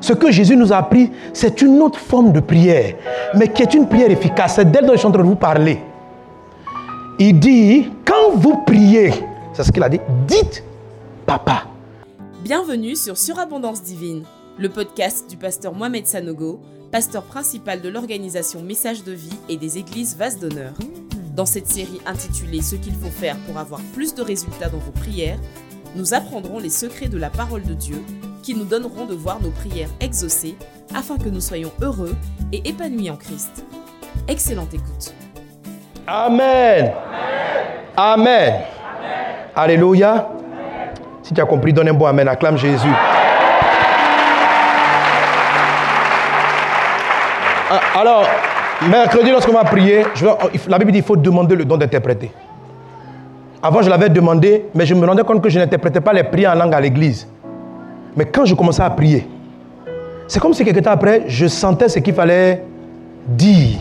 Ce que Jésus nous a appris, c'est une autre forme de prière, mais qui est une prière efficace. C'est d'elle dont je suis en train de vous parler. Il dit, quand vous priez, c'est ce qu'il a dit, dites papa. Bienvenue sur Surabondance Divine, le podcast du pasteur Mohamed Sanogo, pasteur principal de l'organisation Message de vie et des églises Vase d'honneur. Dans cette série intitulée Ce qu'il faut faire pour avoir plus de résultats dans vos prières, nous apprendrons les secrets de la parole de Dieu qui nous donneront de voir nos prières exaucées afin que nous soyons heureux et épanouis en Christ. Excellente écoute. Amen. Amen. Alléluia. Si tu as compris, donne un bon Amen. Acclame Jésus. Ah, Alors, mercredi, lorsqu'on va prier, vais- la Bible dit qu'il faut demander le don d'interpréter. Avant, je l'avais demandé, mais je me rendais compte que je n'interprétais pas les prières en langue à l'église. Mais quand je commençais à prier, c'est comme si quelque temps après, je sentais ce qu'il fallait dire.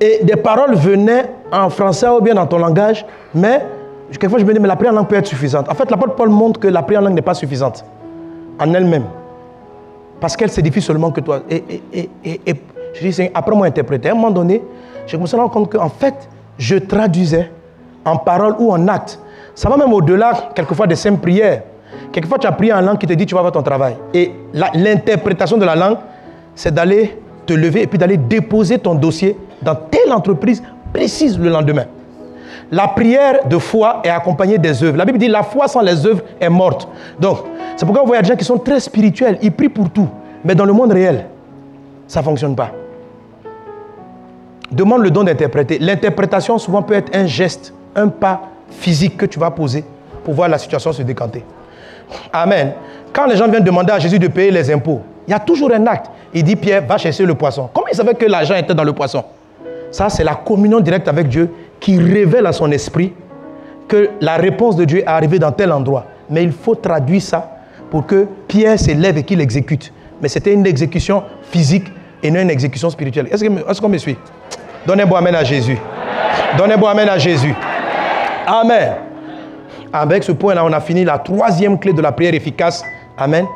Et des paroles venaient en français ou bien dans ton langage, mais quelquefois je me dis, mais la prière en langue peut être suffisante. En fait, l'apôtre Paul montre que la prière en langue n'est pas suffisante en elle-même. Parce qu'elle s'édifie seulement que toi. Et, je dis, Seigneur, moi interpréter, à un moment donné, à me rendre compte qu'en fait, je traduisais en parole ou en acte. Ça va même au-delà, quelquefois, des simples prières. Quelquefois, tu as prié en langue qui te dit, tu vas faire ton travail. Et l'interprétation de la langue, c'est d'aller te lever et puis d'aller déposer ton dossier dans telle entreprise précise le lendemain. La prière de foi est accompagnée des œuvres. La Bible dit la foi sans les œuvres est morte. Donc, c'est pourquoi vous voyez des gens qui sont très spirituels, ils prient pour tout. Mais dans le monde réel, ça ne fonctionne pas. Demande le don d'interpréter. L'interprétation souvent peut être un geste, un pas physique que tu vas poser pour voir la situation se décanter. Amen. Quand les gens viennent demander à Jésus de payer les impôts, il y a toujours un acte. Il dit Pierre, va chercher le poisson. Comment il savait que l'argent était dans le poisson? Ça, c'est la communion directe avec Dieu qui révèle à son esprit que la réponse de Dieu est arrivée dans tel endroit. Mais il faut traduire ça pour que Pierre s'élève et qu'il exécute. Mais c'était une exécution physique et non une exécution spirituelle. Est-ce qu'on me suit? Donnez un bon Amen à Jésus. Donnez un bon Amen à Jésus. Amen. Avec ce point-là, on a fini la troisième clé de la prière efficace. Amen.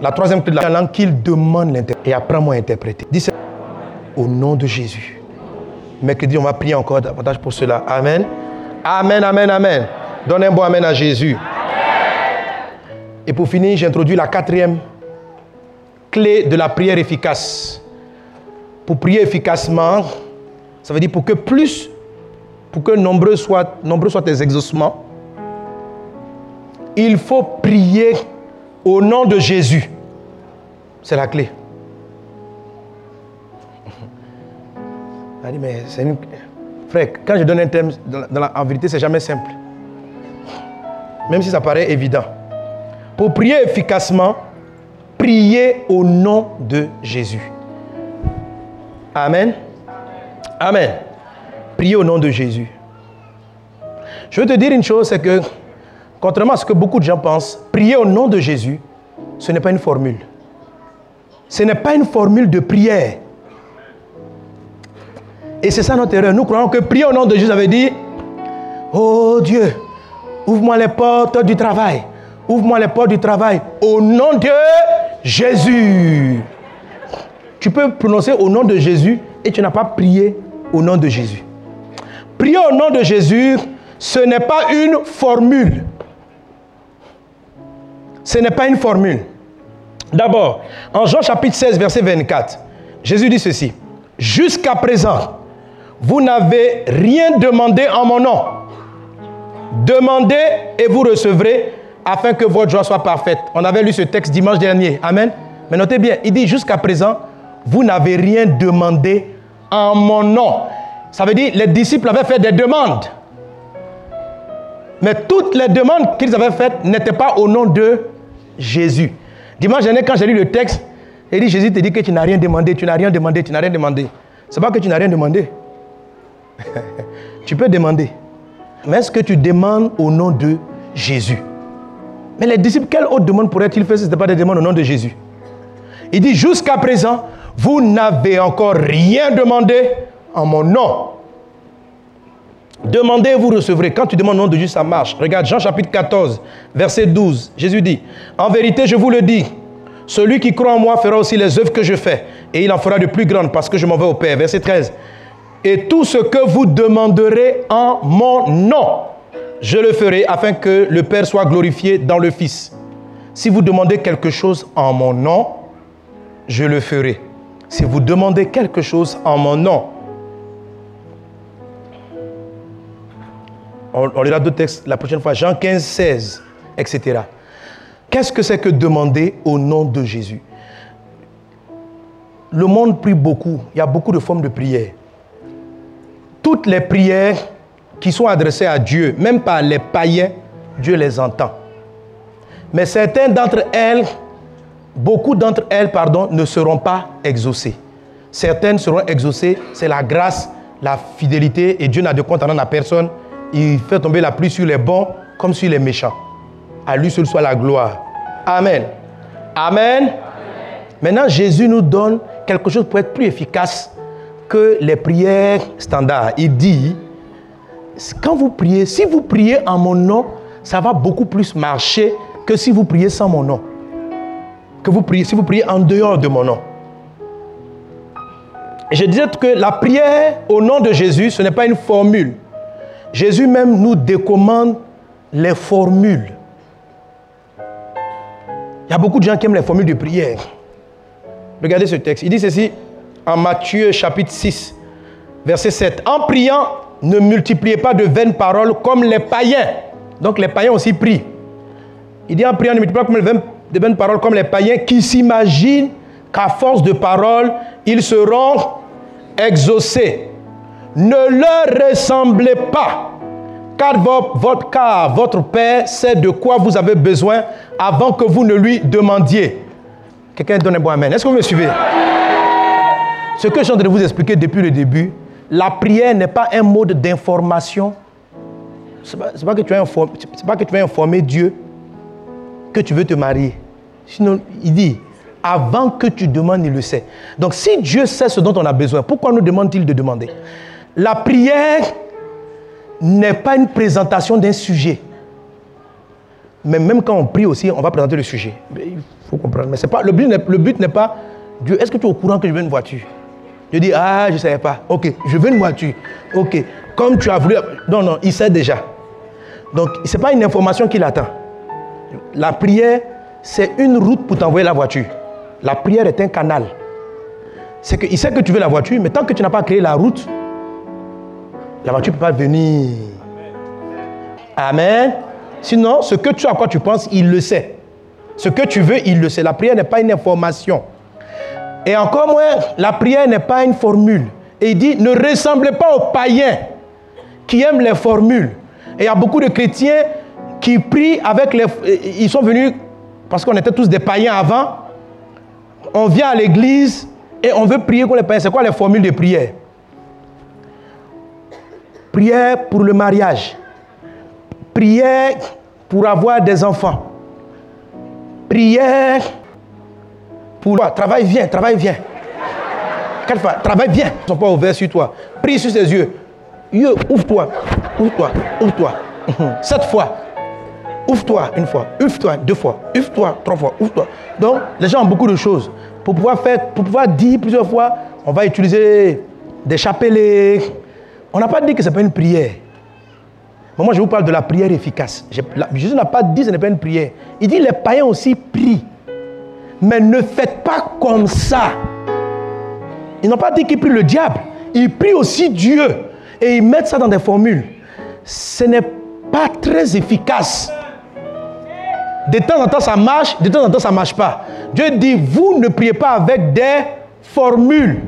La troisième clé de la langue qu'il demande l'interprète. Et apprends-moi à interpréter. Dis. Au nom de Jésus. Mercredi, on va prier encore davantage pour cela. Amen. Amen, amen, amen. Donne un bon amen à Jésus. Et pour finir, j'introduis la quatrième clé de la prière efficace. Pour prier efficacement, ça veut dire pour que plus, pour que nombreux soient, nombreux soient tes exaucements, il faut prier au nom de Jésus. C'est la clé. Elle dit, mais c'est une... Frère, quand je donne un thème, en vérité, c'est jamais simple. Même si ça paraît évident. Pour prier efficacement, priez au nom de Jésus. Amen. Amen. Priez au nom de Jésus. Je veux te dire une chose, c'est que, contrairement à ce que beaucoup de gens pensent, prier au nom de Jésus, ce n'est pas une formule. Ce n'est pas une formule de prière. Et c'est ça notre erreur. Nous croyons que prier au nom de Jésus, ça veut dire Oh Dieu, ouvre-moi les portes du travail. Ouvre-moi les portes du travail. Au nom de Jésus. Tu peux prononcer au nom de Jésus et tu n'as pas prié au nom de Jésus. Prier au nom de Jésus, ce n'est pas une formule. Ce n'est pas une formule. D'abord, en Jean chapitre 16, verset 24, Jésus dit ceci. Jusqu'à présent, vous n'avez rien demandé en mon nom. Demandez et vous recevrez afin que votre joie soit parfaite. On avait lu ce texte dimanche dernier. Amen. Mais notez bien, il dit jusqu'à présent, vous n'avez rien demandé en mon nom. Ça veut dire les disciples avaient fait des demandes. Mais toutes les demandes qu'ils avaient faites n'étaient pas au nom de Jésus. Dimanche dernier, quand j'ai lu le texte, il dit Jésus te dit que tu n'as rien demandé, tu n'as rien demandé, tu n'as rien demandé. C'est pas que tu n'as rien demandé. tu peux demander. Mais est-ce que tu demandes au nom de Jésus? Mais les disciples, quelle autre demande pourraient-ils faire si ce n'était pas des demandes au nom de Jésus? Il dit jusqu'à présent, vous n'avez encore rien demandé en mon nom. Demandez vous recevrez. Quand tu demandes au nom de Jésus, ça marche. Regarde Jean chapitre 14, verset 12. Jésus dit, en vérité, je vous le dis, Celui qui croit en moi fera aussi les œuvres que je fais, et il en fera de plus grandes parce que je m'en vais au Père. Verset 13. Et tout ce que vous demanderez en mon nom, je le ferai afin que le Père soit glorifié dans le Fils. Si vous demandez quelque chose en mon nom, je le ferai. Si vous demandez quelque chose en mon nom, on, lira deux textes la prochaine fois, Jean 15, 16, etc. Qu'est-ce que c'est que demander au nom de Jésus? Le monde prie beaucoup. Il y a beaucoup de formes de prière. Toutes les prières qui sont adressées à Dieu, même par les païens, Dieu les entend. Mais certaines d'entre elles, beaucoup d'entre elles, pardon, ne seront pas exaucées. Certaines seront exaucées, c'est la grâce, la fidélité, et Dieu n'a de compte en à personne. Il fait tomber la pluie sur les bons comme sur les méchants. À lui seul soit la gloire. Amen. Amen. Maintenant, Jésus nous donne quelque chose pour être plus efficace que les prières standards. Il dit, quand vous priez, si vous priez en mon nom, ça va beaucoup plus marcher que si vous priez sans mon nom. Que vous priez, si vous priez en dehors de mon nom. je disais que la prière au nom de Jésus, ce n'est pas une formule. Jésus même nous décommande les formules. Il y a beaucoup de gens qui aiment les formules de prière. Regardez ce texte. Il dit ceci en Matthieu chapitre 6, verset 7. En priant, ne multipliez pas de vaines paroles comme les païens. Donc les païens aussi prient. Il dit en priant, ne multipliez pas de vaines paroles comme les païens qui s'imaginent qu'à force de paroles, ils seront exaucés. Ne leur ressemblez pas car votre, car votre Père sait de quoi vous avez besoin avant que vous ne lui demandiez. Quelqu'un donne un bon amen. Est-ce que vous me suivez? Ce que je suis de vous expliquer depuis le début, la prière n'est pas un mode d'information. Ce n'est pas, pas que tu vas informer Dieu que tu veux te marier. Sinon, il dit, avant que tu demandes, il le sait. Donc si Dieu sait ce dont on a besoin, pourquoi nous demande-t-il de demander? La prière n'est pas une présentation d'un sujet. Mais même quand on prie aussi, on va présenter le sujet. il faut comprendre. Mais pas, le but n'est pas, Dieu, est-ce que tu es au courant que je veux une voiture? Je dis, ah, je ne savais pas. Ok, je veux une voiture. Ok, comme tu as voulu. Non, non, il sait déjà. Donc, ce n'est pas une information qu'il attend. La prière, c'est une route pour t'envoyer la voiture. La prière est un canal. C'est qu'il sait que tu veux la voiture, mais tant que tu n'as pas créé la route, la voiture ne peut pas venir. Amen. Sinon, ce que tu as à quoi tu penses, il le sait. Ce que tu veux, il le sait. La prière n'est pas une information. Et encore moins, la prière n'est pas une formule. Et il dit, ne ressemblez pas aux païens qui aiment les formules. Et il y a beaucoup de chrétiens qui prient avec les... Ils sont venus, parce qu'on était tous des païens avant, on vient à l'église et on veut prier comme les païens. C'est quoi les formules de prière? Prière pour le mariage. Prière pour avoir des enfants. Prière pour... Travail, viens, travail, viens. Quatre fois, travail, viens. Ils sont pas ouverts sur toi. Prie sur ses yeux. Yeux, ouvre-toi. Ouvre-toi. Ouvre-toi. Sept fois. Ouvre-toi une fois. Ouvre-toi deux fois. Ouvre-toi trois fois. Ouvre-toi. Donc, les gens ont beaucoup de choses. Pour pouvoir faire, pour pouvoir dire plusieurs fois, on va utiliser des chapelets, on n'a pas dit que ce n'est pas une prière. Mais moi, je vous parle de la prière efficace. Jésus n'a pas dit que ce n'est pas une prière. Il dit les païens aussi prient. Mais ne faites pas comme ça. Ils n'ont pas dit qu'ils prient le diable. Ils prient aussi Dieu. Et ils mettent ça dans des formules. Ce n'est pas très efficace. De temps en temps, ça marche. De temps en temps, ça ne marche pas. Dieu dit, vous ne priez pas avec des formules.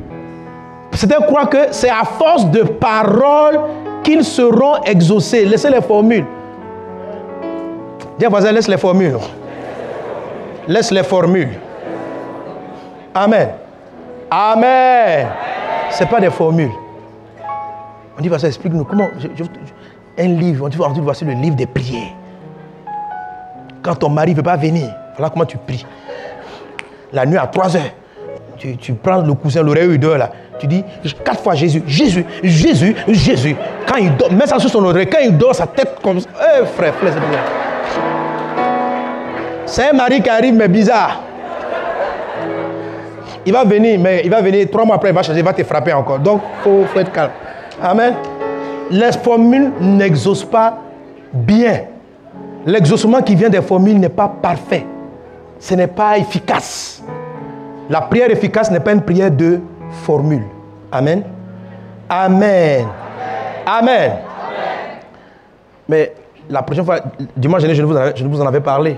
Certains croient que c'est à force de paroles qu'ils seront exaucés. Laissez les formules. Dis voisin, laisse les formules. Laisse les formules. Amen. Amen. Ce n'est pas des formules. On dit, voici, explique-nous comment. un livre, on dit, voici le livre des prières. Quand ton mari ne veut pas venir, voilà comment tu pries. La nuit à 3 heures, tu, prends le coussin, l'oreille, il dort là. Tu dis quatre fois Jésus, Jésus, Jésus, Jésus. Quand il dort, mets ça sur son oreille. Quand il dort, sa tête comme ça. Eh frère, frère, c'est C'est un mari qui arrive, mais bizarre. Il va venir, mais il va venir trois mois après, il va changer, il va te frapper encore. Donc, il faut, être calme. Amen. Les formules n'exaucent pas bien. L'exaucement qui vient des formules n'est pas parfait. Ce n'est pas efficace. La prière efficace n'est pas une prière de formule. Amen. Amen. Amen. Mais la prochaine fois, dimanche dernier, je vous, je vous en avais parlé.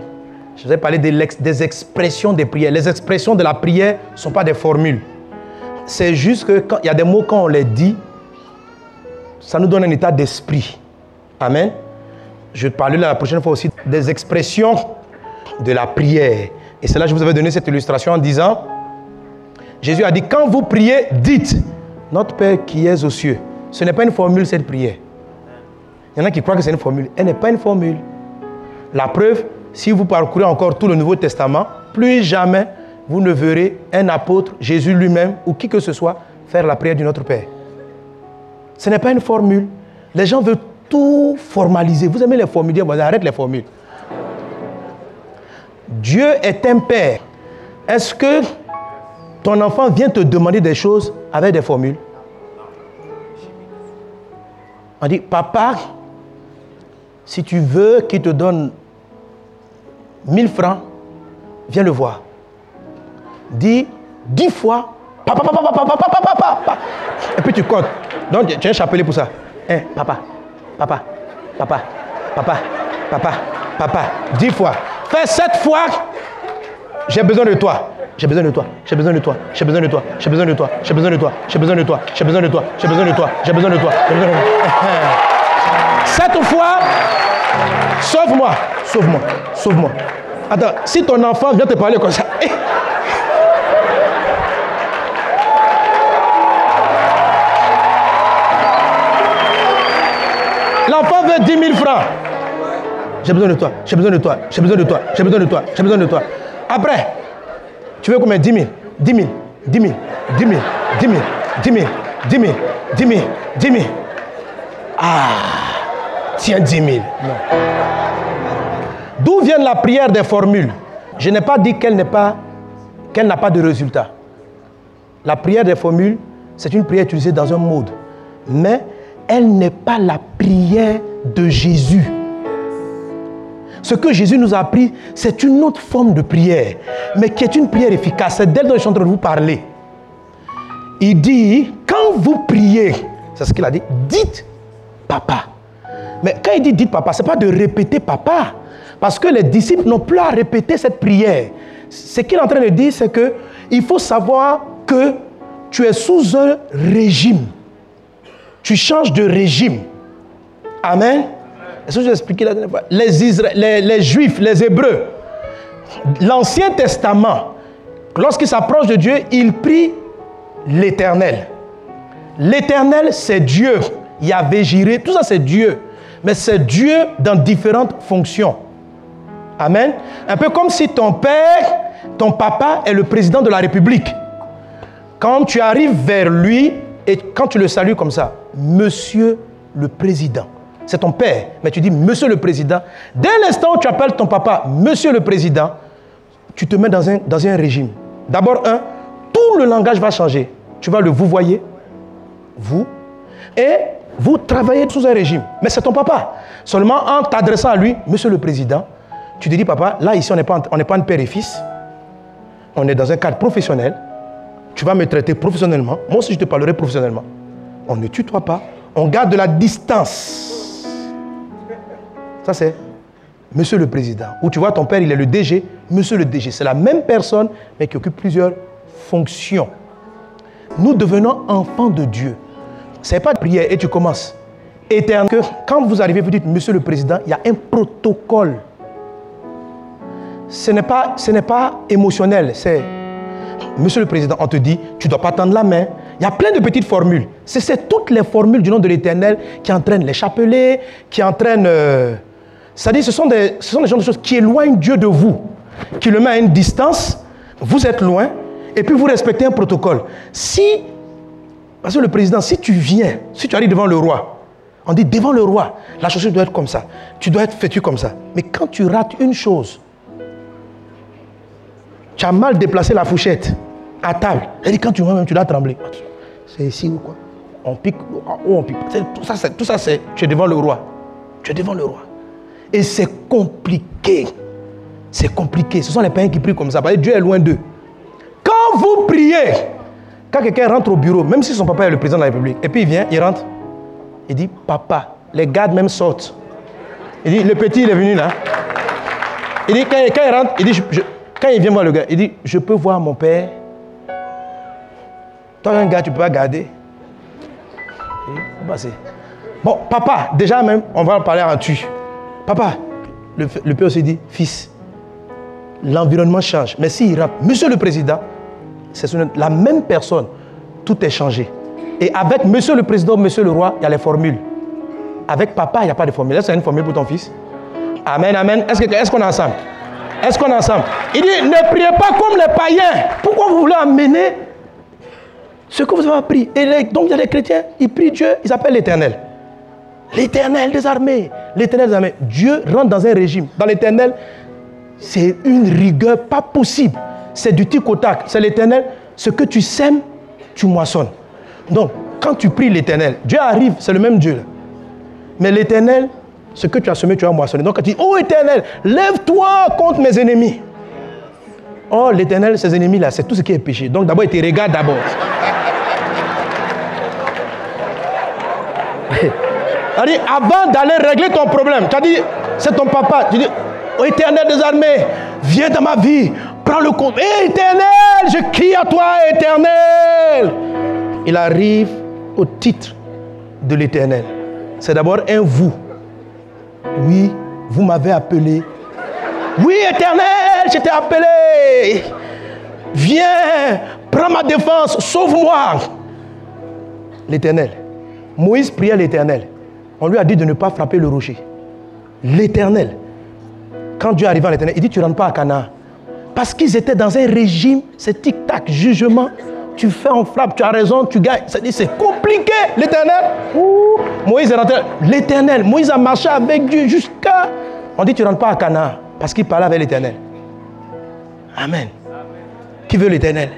Je vous ai parlé des, expressions des prières. Les expressions de la prière ne sont pas des formules. C'est juste qu'il y a des mots, quand on les dit, ça nous donne un état d'esprit. Amen. Je vais parler la prochaine fois aussi des expressions de la prière. Et c'est là que je vous avais donné cette illustration en disant, Jésus a dit, quand vous priez, dites, notre Père qui es aux cieux. Ce n'est pas une formule, cette prière. Il y en a qui croient que c'est une formule. Elle n'est pas une formule. La preuve, si vous parcourez encore tout le Nouveau Testament, plus jamais vous ne verrez un apôtre, Jésus lui-même ou qui que ce soit, faire la prière du Notre Père. Ce n'est pas une formule. Les gens veulent tout formaliser. Vous aimez les formules, arrête les formules. Dieu est un Père. Est-ce que ton enfant vient te demander des choses avec des formules On dit, papa, si tu veux qu'il te donne 1000 francs, viens le voir. Dis 10 fois, papa, papa, papa, papa, papa, papa. Et puis tu comptes. Donc tu as un chapelet pour ça. Hein, papa, papa, papa, papa, papa, papa. 10 fois. Fais 7 fois. J'ai besoin de toi. J'ai besoin de toi. J'ai besoin de toi. J'ai besoin de toi. J'ai besoin de toi. J'ai besoin de toi. J'ai besoin de toi. J'ai besoin de toi. J'ai besoin de toi. J'ai besoin de toi. Sept fois. Sauve-moi. Sauve-moi. Sauve-moi. Attends, si ton enfant vient te parler comme ça. Eh. L'enfant veut 10 000 francs. J'ai besoin de toi, j'ai besoin de toi, j'ai besoin de toi, j'ai besoin de toi, j'ai besoin de toi. Après, tu veux combien 10 000, 10 000, 10 000, 10 000, 10 000, 10 000, 10 000, 10 000, 10 000. Ah, tiens 10 000. Non. D'où vient la prière des formules? Je n'ai pas dit qu'elle pas qu'elle n'a pas de résultat. La prière des formules, c'est une prière utilisée dans un mode, mais elle n'est pas la prière de Jésus. Ce que Jésus nous a appris, c'est une autre forme de prière, mais qui est une prière efficace. C'est d'elle dont je suis en train de vous parler. Il dit, quand vous priez, c'est ce qu'il a dit, dites papa. Mais quand il dit dites papa, ce n'est pas de répéter papa. Parce que les disciples n'ont plus à répéter cette prière. Ce qu'il est en train de dire, c'est que il faut savoir que tu es sous un régime. Tu changes de régime. Amen. Est-ce que je vais expliquer la dernière fois? Les Juifs, les Hébreux, l'Ancien Testament, lorsqu'ils s'approchent de Dieu, ils prient l'Éternel. L'Éternel, c'est Dieu. Yahvé, Jiré, tout ça, c'est Dieu. Mais c'est Dieu dans différentes fonctions. Amen. Un peu comme si ton père, ton papa est le président de la République. Quand tu arrives vers lui et quand tu le salues comme ça, Monsieur le Président. C'est ton père, mais tu dis Monsieur le Président. Dès l'instant où tu appelles ton papa Monsieur le Président, tu te mets dans un, régime. D'abord, un, tout le langage va changer. Tu vas le vous voyez, vous, et vous travaillez sous un régime. Mais c'est ton papa. Seulement en t'adressant à lui, Monsieur le Président, tu te dis, papa, là, ici, on n'est pas, pas un père et fils. On est dans un cadre professionnel. Tu vas me traiter professionnellement. Moi aussi, je te parlerai professionnellement. On ne tutoie pas. On garde de la distance. Ça, c'est Monsieur le Président. Ou tu vois, ton père, il est le DG. Monsieur le DG. C'est la même personne, mais qui occupe plusieurs fonctions. Nous devenons enfants de Dieu. Ce n'est pas de prière et tu commences. Éternel. Quand vous arrivez, vous dites Monsieur le Président, il y a un protocole ce n'est pas, ce pas émotionnel. C'est, Monsieur le Président, on te dit, tu ne dois pas tendre la main. Il y a plein de petites formules. C'est, toutes les formules du nom de l'Éternel qui entraînent les chapelets, qui entraînent... Euh, c'est-à-dire, ce sont, des, ce sont des de choses qui éloignent Dieu de vous, qui le met à une distance. Vous êtes loin, et puis vous respectez un protocole. Si, parce que le président, si tu viens, si tu arrives devant le roi, on dit devant le roi, la chose doit être comme ça. Tu dois être vêtu comme ça. Mais quand tu rates une chose, tu as mal déplacé la fourchette. à table. Elle dit, quand tu vois même, tu dois trembler. C'est ici ou quoi? On pique ou on pique. Tout ça, tout ça, c'est, tu es devant le roi. Tu es devant le roi. Et c'est compliqué. C'est compliqué. Ce sont les païens qui prient comme ça. Parce que Dieu est loin d'eux. Quand vous priez, quand quelqu'un rentre au bureau, même si son papa est le président de la République, et puis il vient, il rentre, il dit, papa, les gardes même sortent. Il dit, le petit, il est venu là. Il dit, quand, il rentre, il dit, quand il vient voir le gars, il dit, je peux voir mon père. Toi, un gars, tu peux pas garder. Bon, papa, déjà même, on va parler en tu. Papa, le, père aussi dit, fils, l'environnement change. Mais s'il rentre, monsieur le président, c'est la même personne, tout est changé. Et avec monsieur le président, monsieur le roi, il y a les formules. Avec papa, il n'y a pas de formule. Est-ce a une formule pour ton fils Amen, amen. Est-ce qu'on est, ensemble? Est-ce qu'on est ensemble? Il dit, ne priez pas comme les païens. Pourquoi vous voulez amener ce que vous avez appris? Et donc, il y a des chrétiens, ils prient Dieu, ils appellent l'éternel. L'éternel des armées. L'éternel des armées. Dieu rentre dans un régime. Dans l'éternel, c'est une rigueur pas possible. C'est du tic au tac. C'est l'éternel. Ce que tu sèmes, tu moissonnes. Donc, quand tu pries l'éternel, Dieu arrive, c'est le même Dieu. Mais l'éternel, ce que tu as semé, tu as moissonné. Donc, quand tu dis, oh éternel, lève-toi contre mes ennemis. Oh, l'éternel, ses ennemis là, c'est tout ce qui est péché. Donc, d'abord, il te regarde d'abord. Avant d'aller régler ton problème, tu as dit, c'est ton papa. Tu dis, oh éternel des armées, viens dans ma vie, prends le compte. éternel, je crie à toi, éternel. Il arrive au titre de l'éternel. C'est d'abord un vous. Oui, vous m'avez appelé. Oui, éternel, je t'ai appelé. Viens, prends ma défense, sauve-moi. L'éternel. Moïse priait l'éternel. On lui a dit de ne pas frapper le rocher. L'éternel. Quand Dieu arrive à l'éternel, il dit Tu ne rentres pas à Canaan. Parce qu'ils étaient dans un régime, c'est tic-tac, jugement. Tu fais, on frappe, tu as raison, tu gagnes. C'est compliqué, l'éternel. Moïse est rentré. L'éternel. Moïse a marché avec Dieu jusqu'à. On dit Tu ne rentres pas à Canaan. Parce qu'il parlait avec l'éternel. Amen. Qui veut l'éternel?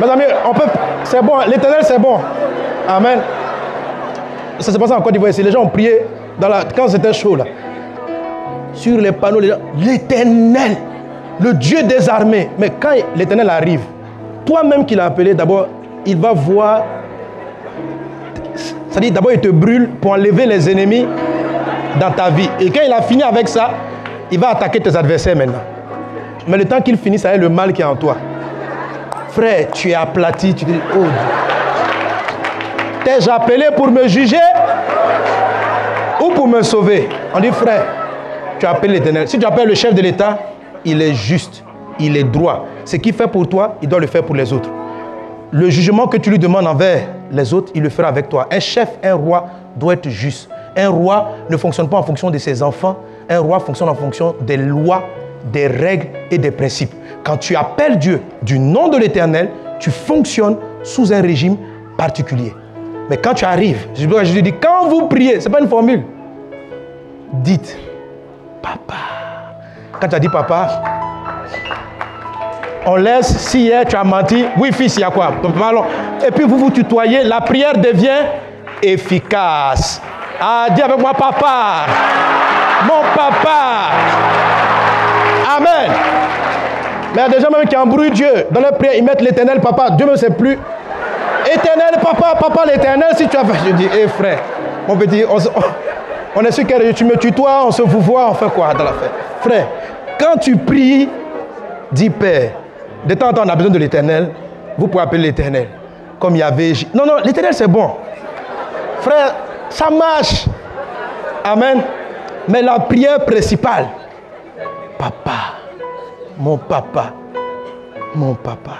Mes amis, on peut. C'est bon, l'éternel c'est bon. Amen. Ça s'est passé en Côte d'Ivoire ici. Les gens ont prié quand c'était chaud là. Sur les panneaux, les gens, l'éternel, le Dieu des armées. Mais quand l'éternel arrive, toi-même qui l'as appelé, d'abord, il va voir. C'est-à-dire, d'abord, il te brûle pour enlever les ennemis dans ta vie. Et quand il a fini avec ça, il va attaquer tes adversaires maintenant. Mais le temps qu'il finisse, ça est le mal qui est en toi. Frère, tu es aplati, tu dis, oh T'es-je appelé pour me juger ou pour me sauver? On dit, frère, tu appelles l'éternel. Si tu appelles le chef de l'État, il est juste, il est droit. Ce qu'il fait pour toi, il doit le faire pour les autres. Le jugement que tu lui demandes envers les autres, il le fera avec toi. Un chef, un roi doit être juste. Un roi ne fonctionne pas en fonction de ses enfants. Un roi fonctionne en fonction des lois, des règles et des principes. Quand tu appelles Dieu du nom de l'Éternel, tu fonctionnes sous un régime particulier. Mais quand tu arrives, je lui dis, quand vous priez, ce n'est pas une formule. Dites, papa. Quand tu as dit papa, on laisse, si tu as menti, oui fils, il y a quoi? Et puis vous vous tutoyez, la prière devient efficace. Ah, dis avec moi, papa. Mon papa. Amen. Mais il y a des gens même qui embrouillent Dieu. Dans leur prière, ils mettent l'éternel papa. Dieu ne sait plus. Éternel papa, papa l'éternel, si tu as fait. Je dis, hé frère, mon petit, on, est sûr que tu me tutoies, on se vous voit, on fait quoi dans la fête? Frère, quand tu pries, dis Père. De temps en temps, on a besoin de l'éternel. Vous pouvez appeler l'éternel. Comme il y avait. Non, non, l'éternel c'est bon. Frère, ça marche. Amen. Mais la prière principale, papa mon papa, mon papa.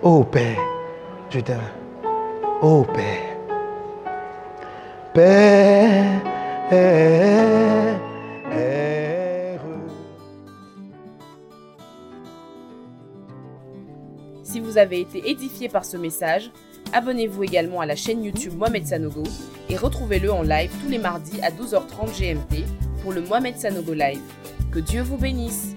Oh Père, je t'aime. Oh Père. Père. Si vous avez été édifié par ce message, abonnez-vous également à la chaîne YouTube Mohamed Sanogo et retrouvez-le en live tous les mardis à 12h30 GMT pour le Mohamed Sanogo Live. Que Dieu vous bénisse.